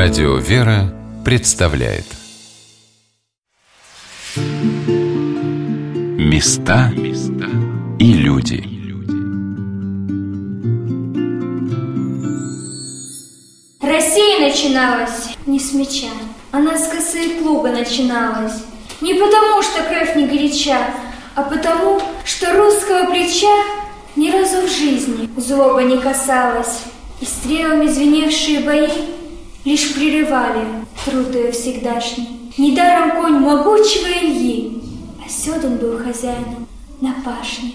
Радио «Вера» представляет Места и люди Россия начиналась не с меча, она с косы и плуга начиналась. Не потому, что кровь не горяча, а потому, что русского плеча ни разу в жизни злоба не касалась. И стрелами звеневшие бои лишь прерывали труд ее всегдашний. Недаром конь могучего Ильи, а Седан был хозяином на пашне.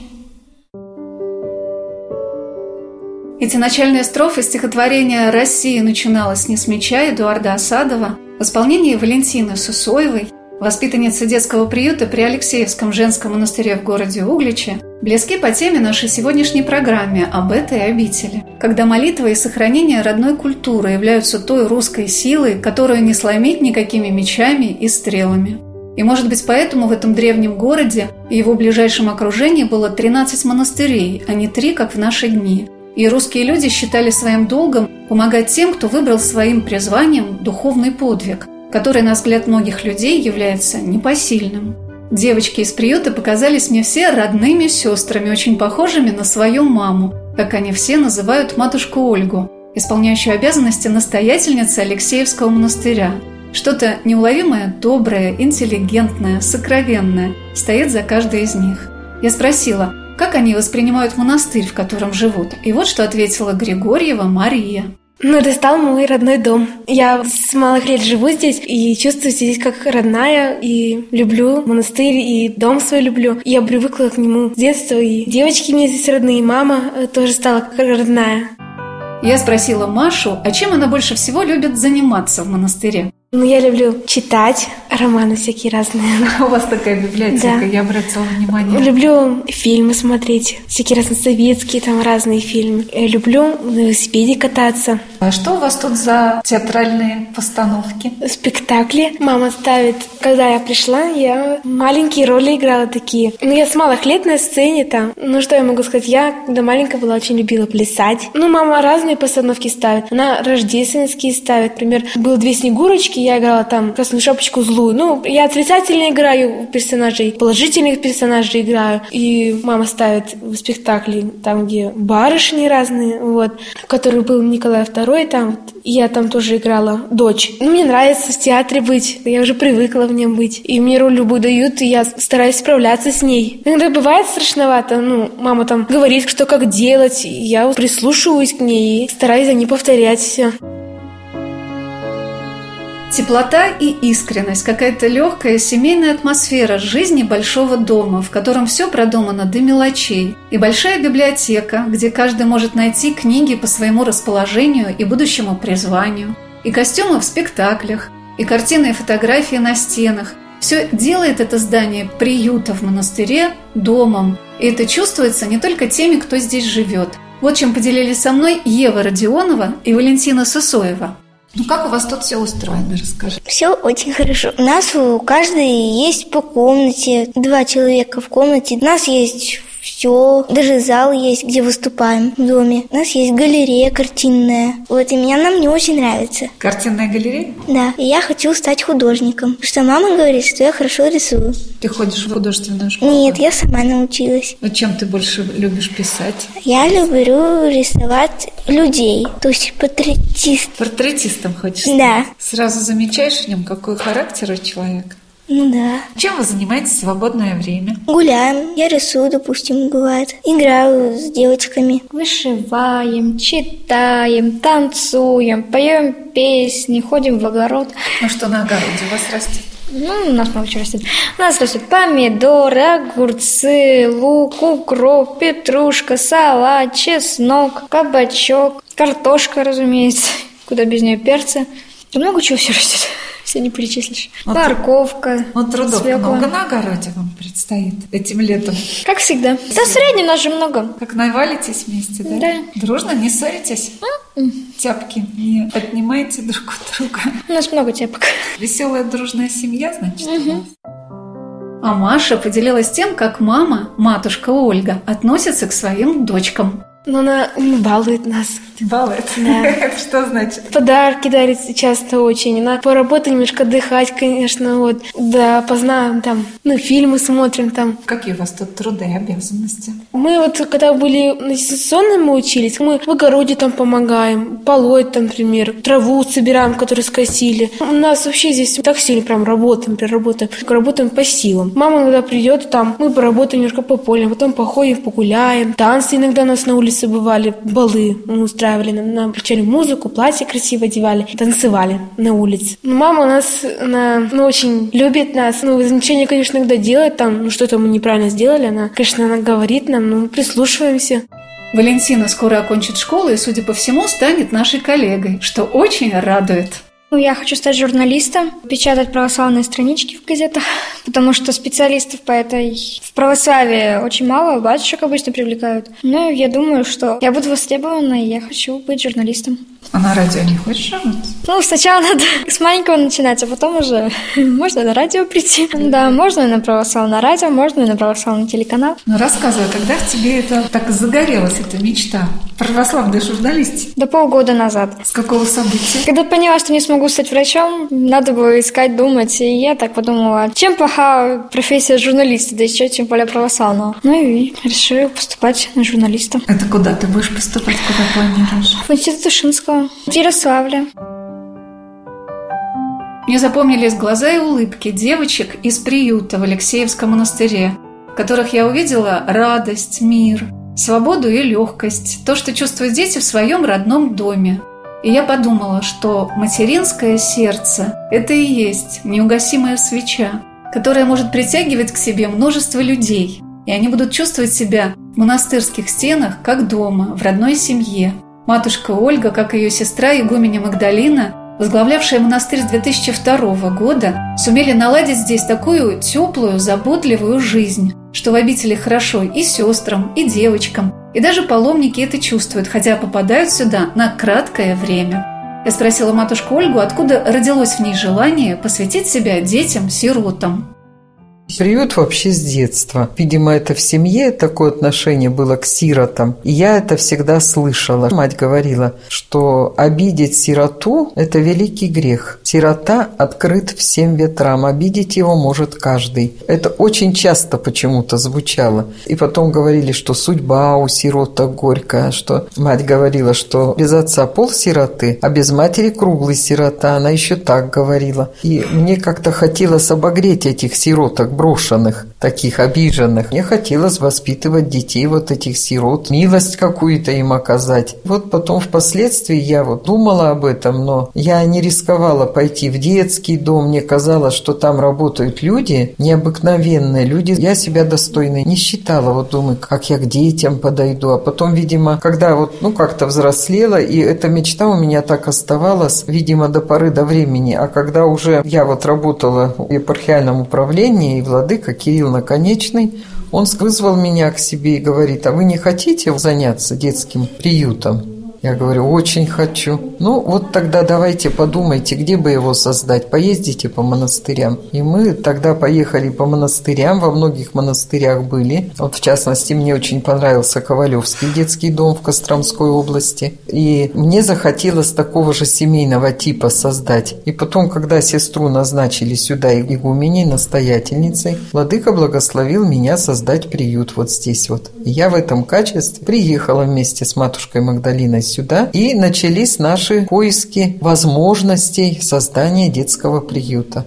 Эти начальные строфы стихотворения «Россия» начиналась не с меча Эдуарда Осадова в исполнении Валентины Сусоевой, воспитанницы детского приюта при Алексеевском женском монастыре в городе Угличе, близки по теме нашей сегодняшней программе об этой обители, когда молитва и сохранение родной культуры являются той русской силой, которую не сломить никакими мечами и стрелами. И, может быть, поэтому в этом древнем городе и его ближайшем окружении было 13 монастырей, а не три, как в наши дни. И русские люди считали своим долгом помогать тем, кто выбрал своим призванием духовный подвиг, который, на взгляд многих людей, является непосильным. Девочки из приюта показались мне все родными сестрами, очень похожими на свою маму, как они все называют матушку Ольгу, исполняющую обязанности настоятельницы Алексеевского монастыря. Что-то неуловимое, доброе, интеллигентное, сокровенное стоит за каждой из них. Я спросила, как они воспринимают монастырь, в котором живут. И вот что ответила Григорьева Мария. Ну, это стал мой родной дом. Я с малых лет живу здесь и чувствую здесь как родная, и люблю монастырь, и дом свой люблю. Я привыкла к нему с детства, и девочки мне здесь родные, и мама тоже стала как родная. Я спросила Машу, а чем она больше всего любит заниматься в монастыре. Ну, я люблю читать романы всякие разные. У вас такая библиотека, да. я обратила внимание. Люблю фильмы смотреть, всякие разные советские, там разные фильмы. Я люблю на велосипеде кататься. А что у вас тут за театральные постановки? Спектакли мама ставит. Когда я пришла, я маленькие роли играла такие. Ну, я с малых лет на сцене там. Ну, что я могу сказать? Я, когда маленькая была, очень любила плясать. Ну, мама разные постановки ставит. Она рождественские ставит. Например, было две снегурочки, я играла там красную шапочку злую. Ну, я отрицательно играю персонажей, положительных персонажей играю. И мама ставит в спектакли там, где барышни разные, вот, который был Николай II, там, и я там тоже играла дочь. Ну, мне нравится в театре быть, я уже привыкла в нем быть. И мне роль любую дают, и я стараюсь справляться с ней. Иногда бывает страшновато, ну, мама там говорит, что как делать, я прислушиваюсь к ней и стараюсь за ней повторять все. Теплота и искренность, какая-то легкая семейная атмосфера жизни большого дома, в котором все продумано до мелочей, и большая библиотека, где каждый может найти книги по своему расположению и будущему призванию, и костюмы в спектаклях, и картины и фотографии на стенах. Все делает это здание приюта в монастыре домом, и это чувствуется не только теми, кто здесь живет. Вот чем поделились со мной Ева Родионова и Валентина Сысоева. Ну как у вас тут все устроено, расскажи. Все очень хорошо. У нас у каждой есть по комнате, два человека в комнате. У нас есть все. Даже зал есть, где выступаем в доме. У нас есть галерея картинная. Вот, и мне она мне очень нравится. Картинная галерея? Да. И я хочу стать художником. Потому что мама говорит, что я хорошо рисую. Ты ходишь в художественную школу? Нет, я сама научилась. Ну, чем ты больше любишь писать? Я люблю рисовать людей, то есть портретист. Портретистом хочешь? Да. Сразу замечаешь в нем, какой характер у человека? Ну да. Чем вы занимаетесь в свободное время? Гуляем. Я рисую, допустим, бывает. Играю с девочками. Вышиваем, читаем, танцуем, поем песни, ходим в огород. Ну что на огороде у вас растет? Ну, у нас много чего растет. У нас растут помидоры, огурцы, лук, укроп, петрушка, салат, чеснок, кабачок, картошка, разумеется. Куда без нее перца. Да много чего все растет. Все не перечислишь. Вот, Морковка. Вот трудов свекла. много на огороде вам предстоит этим летом. Как всегда. Да в среднем нас же много. Как навалитесь вместе, да? Да. Дружно, не ссоритесь? Mm-mm. Тяпки не отнимаете друг у друга? У нас много тяпок. Веселая дружная семья, значит, угу. А Маша поделилась тем, как мама, матушка Ольга, относится к своим дочкам. Но она балует нас Балует? Да. Это что значит? Подарки дарит часто очень. Она поработать немножко отдыхать, конечно, вот. Да, поздно там, ну, фильмы смотрим там. Какие у вас тут труды и обязанности? Мы вот, когда были на дистанционном мы учились, мы в огороде там помогаем, полоть там, например, траву собираем, которую скосили. У нас вообще здесь так сильно прям работаем, прям работаем, работаем по силам. Мама иногда придет, там, мы поработаем немножко по полям, потом походим, погуляем. Танцы иногда у нас на улице бывали, балы мы устраивали, нам, нам включали музыку, платье красиво одевали, танцевали на улице. Но мама у нас, она, ну, очень любит нас, ну, замечания, конечно, иногда делает там, ну, что-то мы неправильно сделали, она, конечно, она говорит нам, ну, прислушиваемся. Валентина скоро окончит школу и, судя по всему, станет нашей коллегой, что очень радует. Ну, я хочу стать журналистом, печатать православные странички в газетах, потому что специалистов по этой в православии очень мало, батюшек обычно привлекают. Но я думаю, что я буду востребована, и я хочу быть журналистом. А на радио не хочешь работать? Ну, сначала надо с маленького начинать, а потом уже можно на радио прийти. Да, можно и на православное радио, можно и на православный телеканал. Ну, рассказывай, когда в тебе это так загорелась, эта мечта? Православной журналистики? Да полгода назад. С какого события? Когда поняла, что не смогу стать врачом, надо было искать, думать. И я так подумала, чем плоха профессия журналиста, да еще тем более православного. Ну и решила поступать на журналиста. Это куда ты будешь поступать, куда планируешь? В институт Ушинского, в Ярославле. Мне запомнились глаза и улыбки девочек из приюта в Алексеевском монастыре, которых я увидела радость, мир, свободу и легкость, то, что чувствуют дети в своем родном доме. И я подумала, что материнское сердце – это и есть неугасимая свеча, которая может притягивать к себе множество людей, и они будут чувствовать себя в монастырских стенах как дома, в родной семье. Матушка Ольга, как и ее сестра игуменя Магдалина, возглавлявшая монастырь с 2002 года, сумели наладить здесь такую теплую, заботливую жизнь, что в обители хорошо и сестрам, и девочкам, и даже паломники это чувствуют, хотя попадают сюда на краткое время. Я спросила матушку Ольгу, откуда родилось в ней желание посвятить себя детям-сиротам. Приют вообще с детства. Видимо, это в семье такое отношение было к сиротам. И я это всегда слышала. Мать говорила, что обидеть сироту – это великий грех. Сирота открыт всем ветрам, обидеть его может каждый. Это очень часто почему-то звучало. И потом говорили, что судьба у сироток горькая, что мать говорила, что без отца пол сироты, а без матери круглый сирота. Она еще так говорила. И мне как-то хотелось обогреть этих сироток, брошенных, таких обиженных. Мне хотелось воспитывать детей вот этих сирот, милость какую-то им оказать. Вот потом впоследствии я вот думала об этом, но я не рисковала пойти в детский дом. Мне казалось, что там работают люди необыкновенные, люди. Я себя достойной не считала. Вот думаю, как я к детям подойду. А потом, видимо, когда вот, ну, как-то взрослела, и эта мечта у меня так оставалась, видимо, до поры до времени. А когда уже я вот работала в епархиальном управлении, владыка Кирилл Наконечный, он вызвал меня к себе и говорит, а вы не хотите заняться детским приютом? Я говорю, очень хочу. Ну, вот тогда давайте подумайте, где бы его создать. Поездите по монастырям. И мы тогда поехали по монастырям, во многих монастырях были. Вот, в частности, мне очень понравился Ковалевский детский дом в Костромской области. И мне захотелось такого же семейного типа создать. И потом, когда сестру назначили сюда игуменей, настоятельницей, Владыка благословил меня создать приют вот здесь вот. И я в этом качестве приехала вместе с матушкой Магдалиной сюда, и начались наши поиски возможностей создания детского приюта.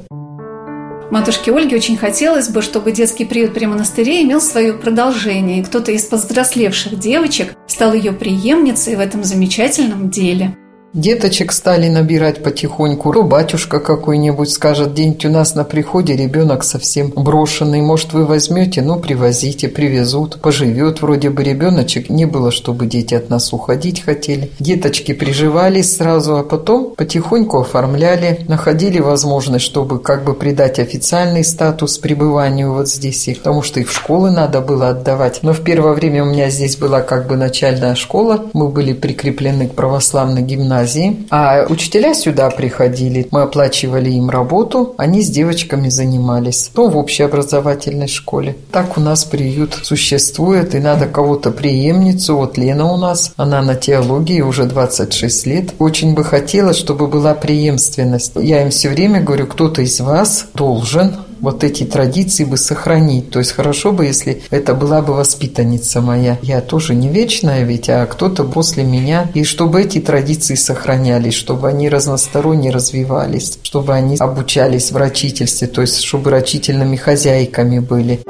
Матушке Ольге очень хотелось бы, чтобы детский приют при монастыре имел свое продолжение, и кто-то из повзрослевших девочек стал ее преемницей в этом замечательном деле. Деточек стали набирать потихоньку. То батюшка какой-нибудь скажет, день у нас на приходе ребенок совсем брошенный. Может, вы возьмете? Ну, привозите, привезут. Поживет вроде бы ребеночек. Не было, чтобы дети от нас уходить хотели. Деточки приживались сразу, а потом потихоньку оформляли. Находили возможность, чтобы как бы придать официальный статус пребыванию вот здесь. их, Потому что их в школы надо было отдавать. Но в первое время у меня здесь была как бы начальная школа. Мы были прикреплены к православной гимназии гимназии, а учителя сюда приходили. Мы оплачивали им работу, они с девочками занимались. Ну, в общеобразовательной школе. Так у нас приют существует, и надо кого-то преемницу. Вот Лена у нас, она на теологии уже 26 лет. Очень бы хотелось, чтобы была преемственность. Я им все время говорю, кто-то из вас должен вот эти традиции бы сохранить. То есть хорошо бы, если это была бы воспитанница моя. Я тоже не вечная ведь, а кто-то после меня. И чтобы эти традиции сохранялись, чтобы они разносторонне развивались, чтобы они обучались в рачительстве, то есть чтобы рачительными хозяйками были.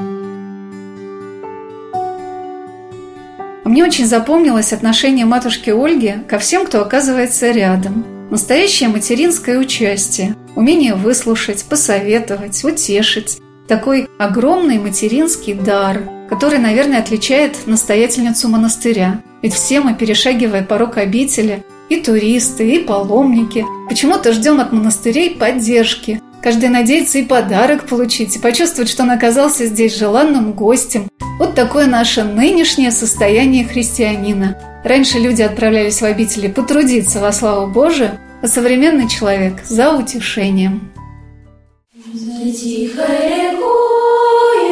Мне очень запомнилось отношение матушки Ольги ко всем, кто оказывается рядом. Настоящее материнское участие, умение выслушать, посоветовать, утешить. Такой огромный материнский дар, который, наверное, отличает настоятельницу монастыря. Ведь все мы, перешагивая порог обители, и туристы, и паломники, почему-то ждем от монастырей поддержки. Каждый надеется и подарок получить, и почувствовать, что он оказался здесь желанным гостем. Вот такое наше нынешнее состояние христианина. Раньше люди отправлялись в обители потрудиться во славу Божию, а современный человек – за утешением. За тихой рекою,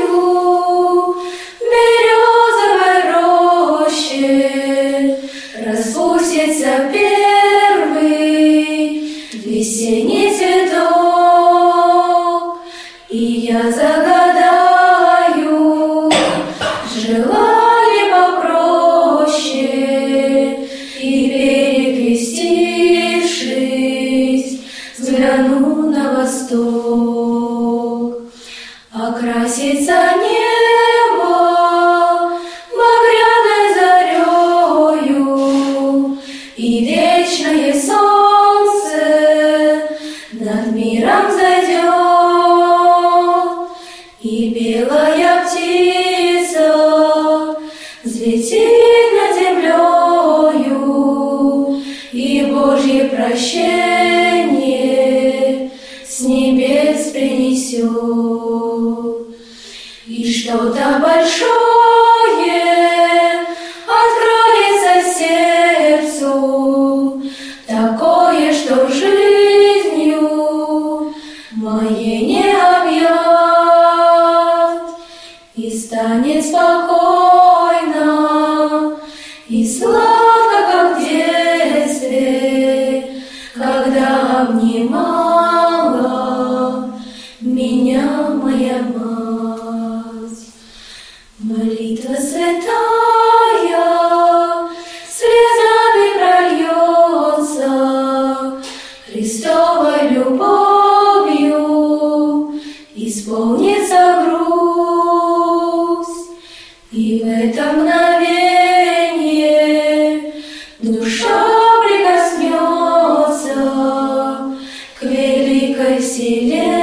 березовой великой